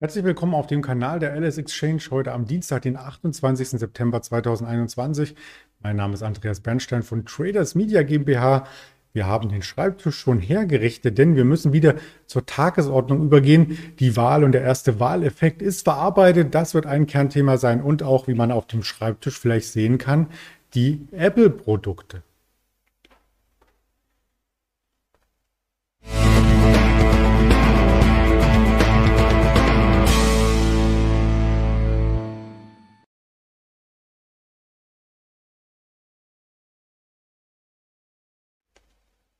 Herzlich willkommen auf dem Kanal der LS Exchange heute am Dienstag, den 28. September 2021. Mein Name ist Andreas Bernstein von Traders Media GmbH. Wir haben den Schreibtisch schon hergerichtet, denn wir müssen wieder zur Tagesordnung übergehen. Die Wahl und der erste Wahleffekt ist verarbeitet. Das wird ein Kernthema sein und auch, wie man auf dem Schreibtisch vielleicht sehen kann, die Apple-Produkte.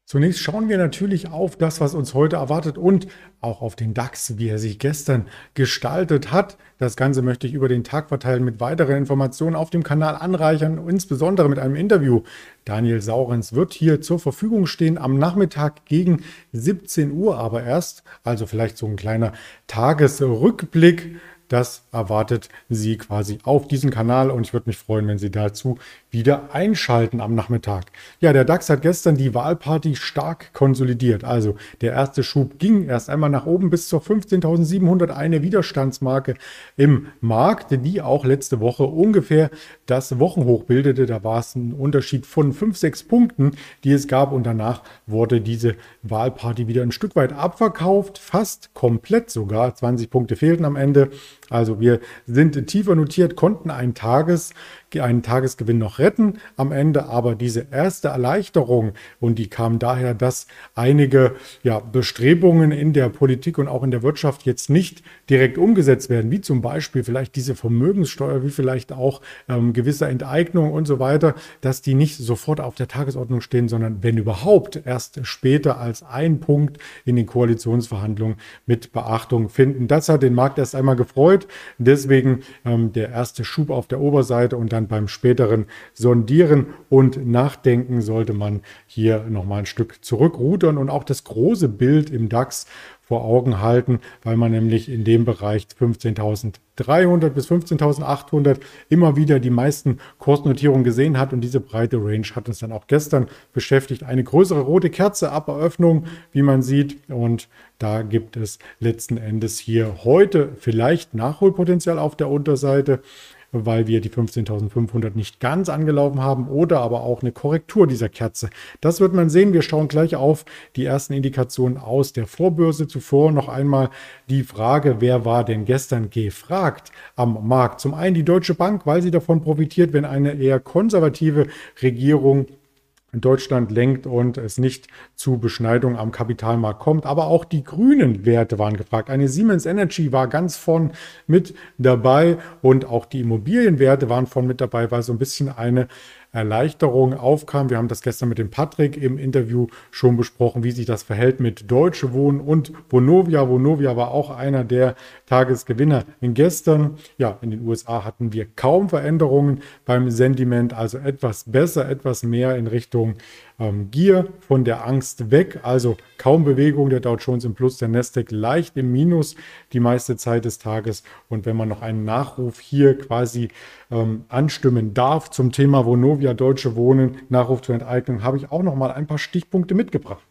Zunächst schauen wir natürlich auf das, was uns heute erwartet und auch auf den DAX, wie er sich gestern gestaltet hat. Das Ganze möchte ich über den Tag verteilen mit weiteren Informationen auf dem Kanal anreichern, insbesondere mit einem Interview. Daniel Saurens wird hier zur Verfügung stehen am Nachmittag gegen 17 Uhr aber erst. Also vielleicht so ein kleiner Tagesrückblick das erwartet Sie quasi auf diesem Kanal und ich würde mich freuen, wenn Sie dazu wieder einschalten am Nachmittag. Ja, der DAX hat gestern die Wahlparty stark konsolidiert. Also der erste Schub ging erst einmal nach oben bis zur 15.700, eine Widerstandsmarke im Markt, die auch letzte Woche ungefähr das Wochenhoch bildete. Da war es ein Unterschied von 5, 6 Punkten, die es gab und danach wurde diese Wahlparty wieder ein Stück weit abverkauft, fast komplett sogar. 20 Punkte fehlten am Ende. Also wir sind tiefer notiert, konnten einen, Tages, einen Tagesgewinn noch retten am Ende, aber diese erste Erleichterung und die kam daher, dass einige ja, Bestrebungen in der Politik und auch in der Wirtschaft jetzt nicht direkt umgesetzt werden, wie zum Beispiel vielleicht diese Vermögenssteuer, wie vielleicht auch ähm, gewisse Enteignung und so weiter, dass die nicht sofort auf der Tagesordnung stehen, sondern wenn überhaupt erst später als ein Punkt in den Koalitionsverhandlungen mit Beachtung finden. Das hat den Markt erst einmal gefreut erfreut. Deswegen ähm, der erste Schub auf der Oberseite und dann beim späteren Sondieren und Nachdenken sollte man hier nochmal ein Stück zurückrudern und auch das große Bild im DAX vor Augen halten, weil man nämlich in dem Bereich 15.300 bis 15.800 immer wieder die meisten Kursnotierungen gesehen hat. Und diese breite Range hat uns dann auch gestern beschäftigt. Eine größere rote Kerze ab Eröffnung, wie man sieht. Und da gibt es letzten Endes hier heute vielleicht Nachholpotenzial auf der Unterseite weil wir die 15.500 nicht ganz angelaufen haben oder aber auch eine Korrektur dieser Kerze. Das wird man sehen. Wir schauen gleich auf die ersten Indikationen aus der Vorbörse. Zuvor noch einmal die Frage, wer war denn gestern gefragt am Markt? Zum einen die Deutsche Bank, weil sie davon profitiert, wenn eine eher konservative Regierung Deutschland lenkt und es nicht zu Beschneidung am Kapitalmarkt kommt. Aber auch die grünen Werte waren gefragt. Eine Siemens Energy war ganz von mit dabei und auch die Immobilienwerte waren von mit dabei, weil so ein bisschen eine Erleichterung aufkam. Wir haben das gestern mit dem Patrick im Interview schon besprochen, wie sich das verhält mit Deutsche Wohnen und Vonovia. Vonovia war auch einer der Tagesgewinner. Gestern, ja, in den USA hatten wir kaum Veränderungen beim Sentiment, also etwas besser, etwas mehr in Richtung ähm, Gier von der Angst weg, also kaum Bewegung. Der Dow Jones im Plus, der Nasdaq leicht im Minus die meiste Zeit des Tages. Und wenn man noch einen Nachruf hier quasi ähm, anstimmen darf zum Thema Vonovia Deutsche Wohnen, Nachruf zur Enteignung, habe ich auch noch mal ein paar Stichpunkte mitgebracht.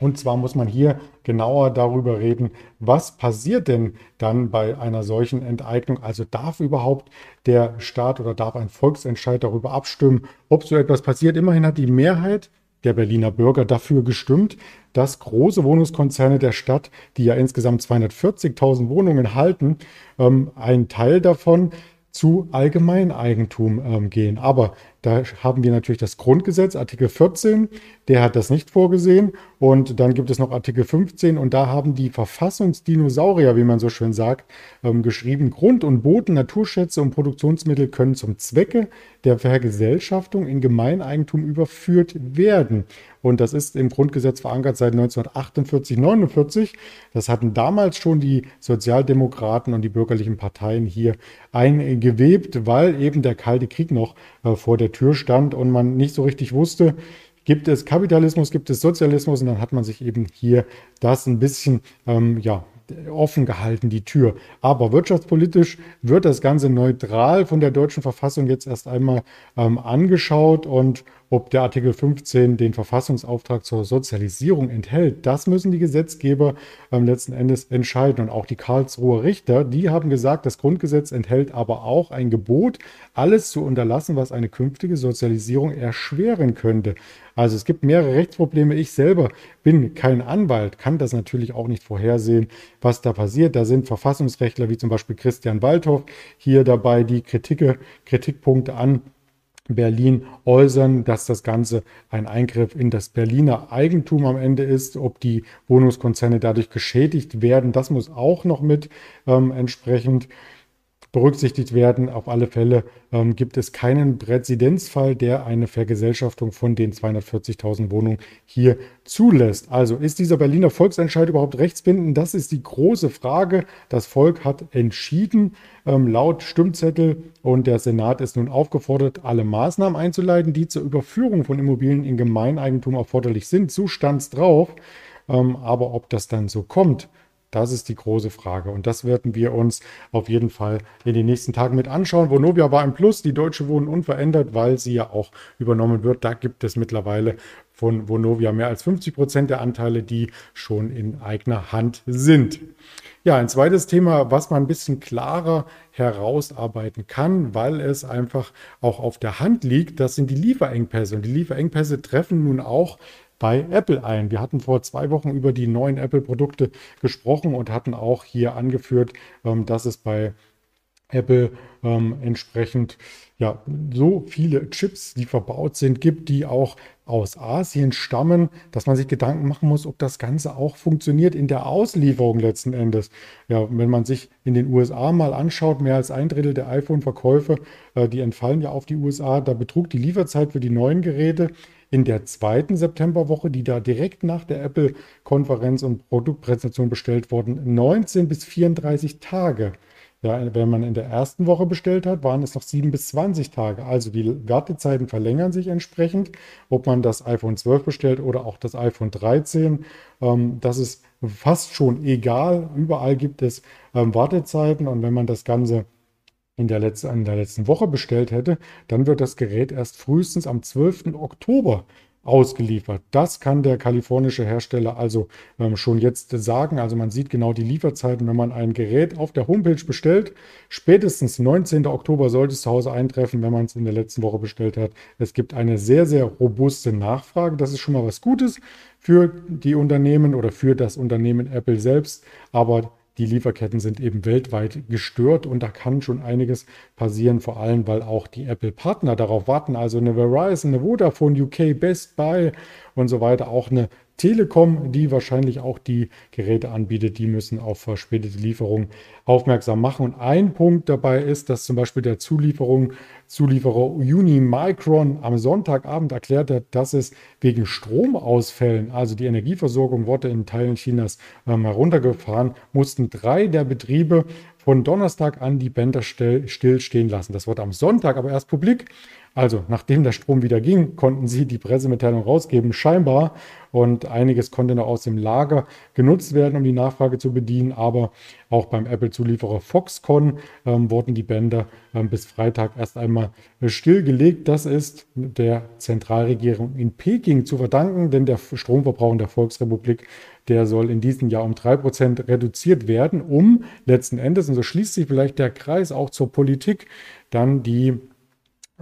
Und zwar muss man hier genauer darüber reden, was passiert denn dann bei einer solchen Enteignung? Also darf überhaupt der Staat oder darf ein Volksentscheid darüber abstimmen, ob so etwas passiert? Immerhin hat die Mehrheit der Berliner Bürger dafür gestimmt, dass große Wohnungskonzerne der Stadt, die ja insgesamt 240.000 Wohnungen halten, ähm, ein Teil davon zu Allgemeineigentum ähm, gehen. Aber da haben wir natürlich das Grundgesetz, Artikel 14, der hat das nicht vorgesehen. Und dann gibt es noch Artikel 15 und da haben die Verfassungsdinosaurier, wie man so schön sagt, ähm, geschrieben, Grund und Boden, Naturschätze und Produktionsmittel können zum Zwecke der Vergesellschaftung in Gemeineigentum überführt werden. Und das ist im Grundgesetz verankert seit 1948, 49. Das hatten damals schon die Sozialdemokraten und die bürgerlichen Parteien hier eingewebt, weil eben der Kalte Krieg noch äh, vor der Tür stand und man nicht so richtig wusste, gibt es Kapitalismus, gibt es Sozialismus und dann hat man sich eben hier das ein bisschen ähm, ja, offen gehalten, die Tür. Aber wirtschaftspolitisch wird das Ganze neutral von der deutschen Verfassung jetzt erst einmal ähm, angeschaut und ob der Artikel 15 den Verfassungsauftrag zur Sozialisierung enthält, das müssen die Gesetzgeber ähm, letzten Endes entscheiden. Und auch die Karlsruher Richter, die haben gesagt, das Grundgesetz enthält aber auch ein Gebot, alles zu unterlassen, was eine künftige Sozialisierung erschweren könnte. Also es gibt mehrere Rechtsprobleme. Ich selber bin kein Anwalt, kann das natürlich auch nicht vorhersehen, was da passiert. Da sind Verfassungsrechtler wie zum Beispiel Christian Waldhoff hier dabei, die Kritike, Kritikpunkte an Berlin äußern, dass das Ganze ein Eingriff in das Berliner Eigentum am Ende ist. Ob die Wohnungskonzerne dadurch geschädigt werden, das muss auch noch mit ähm, entsprechend berücksichtigt werden. Auf alle Fälle ähm, gibt es keinen Präzedenzfall, der eine Vergesellschaftung von den 240.000 Wohnungen hier zulässt. Also ist dieser Berliner Volksentscheid überhaupt rechtsbindend? Das ist die große Frage. Das Volk hat entschieden ähm, laut Stimmzettel und der Senat ist nun aufgefordert, alle Maßnahmen einzuleiten, die zur Überführung von Immobilien in Gemeineigentum erforderlich sind. So stand es drauf. Ähm, aber ob das dann so kommt, das ist die große Frage. Und das werden wir uns auf jeden Fall in den nächsten Tagen mit anschauen. Vonovia war im Plus, die Deutsche Wohnen unverändert, weil sie ja auch übernommen wird. Da gibt es mittlerweile von Vonovia mehr als 50 Prozent der Anteile, die schon in eigener Hand sind. Ja, ein zweites Thema, was man ein bisschen klarer herausarbeiten kann, weil es einfach auch auf der Hand liegt, das sind die Lieferengpässe. Und die Lieferengpässe treffen nun auch bei Apple ein. Wir hatten vor zwei Wochen über die neuen Apple-Produkte gesprochen und hatten auch hier angeführt, ähm, dass es bei Apple ähm, entsprechend ja, so viele Chips, die verbaut sind, gibt, die auch aus Asien stammen, dass man sich Gedanken machen muss, ob das Ganze auch funktioniert in der Auslieferung letzten Endes. Ja, wenn man sich in den USA mal anschaut, mehr als ein Drittel der iPhone-Verkäufe, äh, die entfallen ja auf die USA, da betrug die Lieferzeit für die neuen Geräte in der zweiten Septemberwoche, die da direkt nach der Apple-Konferenz und Produktpräsentation bestellt wurden, 19 bis 34 Tage. Ja, wenn man in der ersten Woche bestellt hat, waren es noch 7 bis 20 Tage. Also die Wartezeiten verlängern sich entsprechend, ob man das iPhone 12 bestellt oder auch das iPhone 13. Ähm, das ist fast schon egal. Überall gibt es ähm, Wartezeiten und wenn man das Ganze in der, letzten, in der letzten Woche bestellt hätte, dann wird das Gerät erst frühestens am 12. Oktober ausgeliefert. Das kann der kalifornische Hersteller also ähm, schon jetzt sagen. Also man sieht genau die Lieferzeiten, wenn man ein Gerät auf der Homepage bestellt. Spätestens 19. Oktober sollte es zu Hause eintreffen, wenn man es in der letzten Woche bestellt hat. Es gibt eine sehr, sehr robuste Nachfrage. Das ist schon mal was Gutes für die Unternehmen oder für das Unternehmen Apple selbst. Aber die Lieferketten sind eben weltweit gestört und da kann schon einiges passieren, vor allem weil auch die Apple-Partner darauf warten. Also eine Verizon, eine Vodafone UK, Best Buy und so weiter, auch eine Telekom, die wahrscheinlich auch die Geräte anbietet, die müssen auf verspätete Lieferungen aufmerksam machen. Und ein Punkt dabei ist, dass zum Beispiel der Zulieferung, Zulieferer Unimicron am Sonntagabend erklärt hat, dass es wegen Stromausfällen, also die Energieversorgung wurde in Teilen Chinas ähm, heruntergefahren, mussten drei der Betriebe von Donnerstag an die Bänder still, stillstehen lassen. Das wurde am Sonntag aber erst publik. Also, nachdem der Strom wieder ging, konnten sie die Pressemitteilung rausgeben, scheinbar. Und einiges konnte noch aus dem Lager genutzt werden, um die Nachfrage zu bedienen. Aber auch beim Apple-Zulieferer Foxconn ähm, wurden die Bänder ähm, bis Freitag erst einmal stillgelegt. Das ist der Zentralregierung in Peking zu verdanken, denn der Stromverbrauch in der Volksrepublik der soll in diesem Jahr um 3% reduziert werden, um letzten Endes, und so schließt sich vielleicht der Kreis auch zur Politik, dann die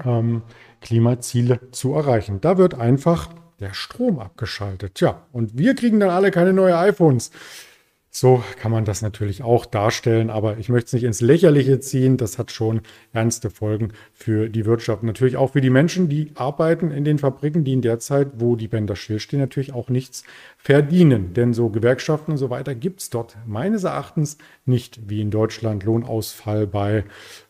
ähm, Klimaziele zu erreichen. Da wird einfach der Strom abgeschaltet. Tja, und wir kriegen dann alle keine neuen iPhones. So kann man das natürlich auch darstellen, aber ich möchte es nicht ins Lächerliche ziehen. Das hat schon ernste Folgen für die Wirtschaft. Natürlich auch für die Menschen, die arbeiten in den Fabriken, die in der Zeit, wo die Bänder stillstehen, natürlich auch nichts verdienen. Denn so Gewerkschaften und so weiter gibt es dort meines Erachtens nicht wie in Deutschland Lohnausfall bei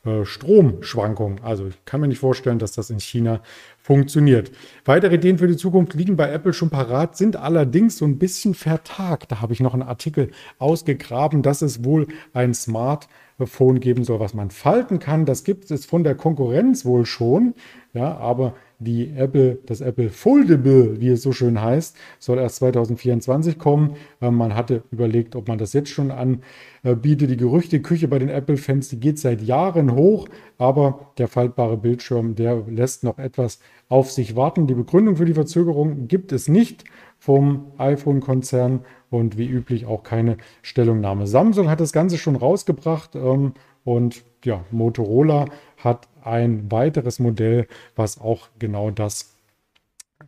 äh, Stromschwankungen. Also ich kann mir nicht vorstellen, dass das in China funktioniert. Weitere Ideen für die Zukunft liegen bei Apple schon parat, sind allerdings so ein bisschen vertagt. Da habe ich noch einen Artikel ausgegraben, dass es wohl ein Smartphone geben soll, was man falten kann. Das gibt es von der Konkurrenz wohl schon, ja, aber Die Apple, das Apple Foldable, wie es so schön heißt, soll erst 2024 kommen. Ähm, man hatte überlegt, ob man das jetzt schon anbietet. Die Gerüchteküche bei den Apple-Fans, die geht seit Jahren hoch, aber der faltbare Bildschirm, der lässt noch etwas auf sich warten. Die Begründung für die Verzögerung gibt es nicht vom iPhone-Konzern und wie üblich auch keine Stellungnahme. Samsung hat das Ganze schon rausgebracht ähm, und ja, Motorola hat ein weiteres Modell, was auch genau das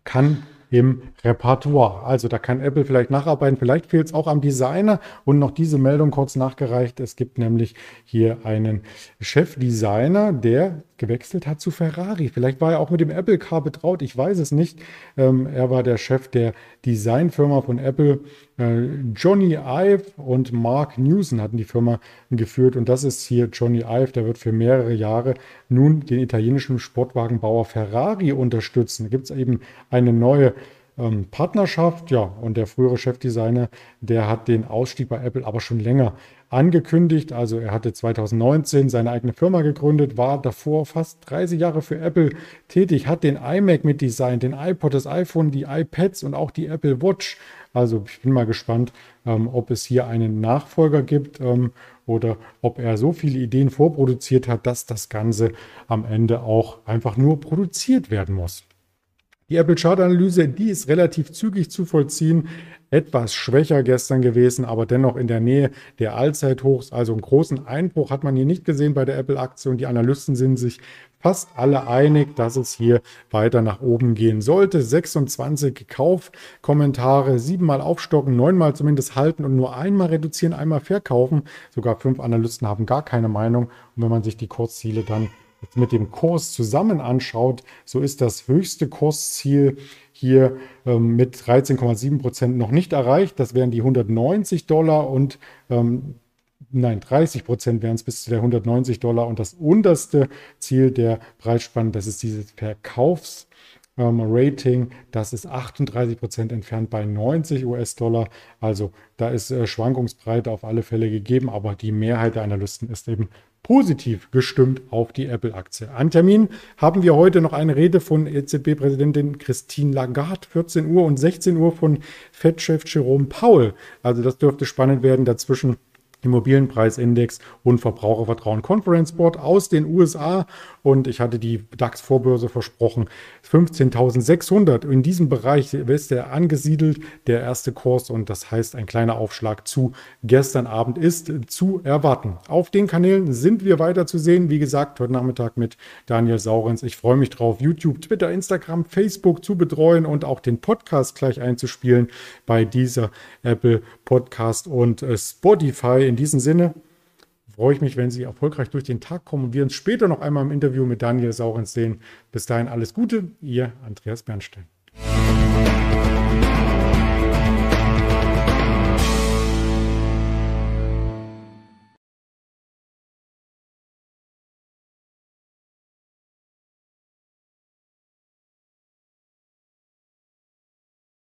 kann im Repertoire. Also da kann Apple vielleicht nacharbeiten. Vielleicht fehlt es auch am Designer. Und noch diese Meldung kurz nachgereicht. Es gibt nämlich hier einen Chefdesigner, der gewechselt hat zu Ferrari. Vielleicht war er auch mit dem Apple Car betraut. Ich weiß es nicht. Ähm, er war der Chef der Designfirma von Apple. Äh, Johnny Ive und Mark Newson hatten die Firma geführt. Und das ist hier Johnny Ive. Der wird für mehrere Jahre nun den italienischen Sportwagenbauer Ferrari unterstützen. Da gibt es eben eine neue ähm, Partnerschaft. Ja, und der frühere Chefdesigner, der hat den Ausstieg bei Apple aber schon länger angekündigt. Also er hatte 2019 seine eigene Firma gegründet, war davor fast 30 Jahre für Apple tätig, hat den iMac mit Design, den iPod, das iPhone, die iPads und auch die Apple Watch. Also ich bin mal gespannt, ähm, ob es hier einen Nachfolger gibt ähm, oder ob er so viele Ideen vorproduziert hat, dass das Ganze am Ende auch einfach nur produziert werden muss. Die Apple Chart Analyse, die ist relativ zügig zu vollziehen, etwas schwächer gestern gewesen, aber dennoch in der Nähe der Allzeithochs. Also einen großen Einbruch hat man hier nicht gesehen bei der Apple-Aktie und die Analysten sind sich fast alle einig, dass es hier weiter nach oben gehen sollte. 26 Kaufkommentare, siebenmal aufstocken, neunmal zumindest halten und nur einmal reduzieren, einmal verkaufen. Sogar fünf Analysten haben gar keine Meinung. Und wenn man sich die Kursziele dann mit dem Kurs zusammen anschaut, so ist das höchste Kursziel hier ähm, mit 13,7 Prozent noch nicht erreicht. Das wären die 190 Dollar und ähm, nein, 30 Prozent wären es bis zu der 190 Dollar. Und das unterste Ziel der Preisspanne, das ist dieses Verkaufs- ähm, Rating, das ist 38 Prozent entfernt bei 90 US-Dollar. Also da ist äh, Schwankungsbreite auf alle Fälle gegeben, aber die Mehrheit der Analysten ist eben positiv gestimmt auf die Apple-Aktie. An Termin haben wir heute noch eine Rede von EZB-Präsidentin Christine Lagarde, 14 Uhr und 16 Uhr von Fed-Chef Jerome Powell. Also das dürfte spannend werden dazwischen. Immobilienpreisindex und Verbrauchervertrauen Conference Board aus den USA. Und ich hatte die DAX-Vorbörse versprochen. 15.600 in diesem Bereich ist er angesiedelt, der erste Kurs. Und das heißt, ein kleiner Aufschlag zu gestern Abend ist zu erwarten. Auf den Kanälen sind wir weiter zu sehen. Wie gesagt, heute Nachmittag mit Daniel Saurens. Ich freue mich drauf, YouTube, Twitter, Instagram, Facebook zu betreuen und auch den Podcast gleich einzuspielen bei dieser Apple Podcast und äh, Spotify. In diesem Sinne freue ich mich, wenn Sie erfolgreich durch den Tag kommen und wir uns später noch einmal im Interview mit Daniel Saurens sehen. Bis dahin alles Gute, Ihr Andreas Bernstein.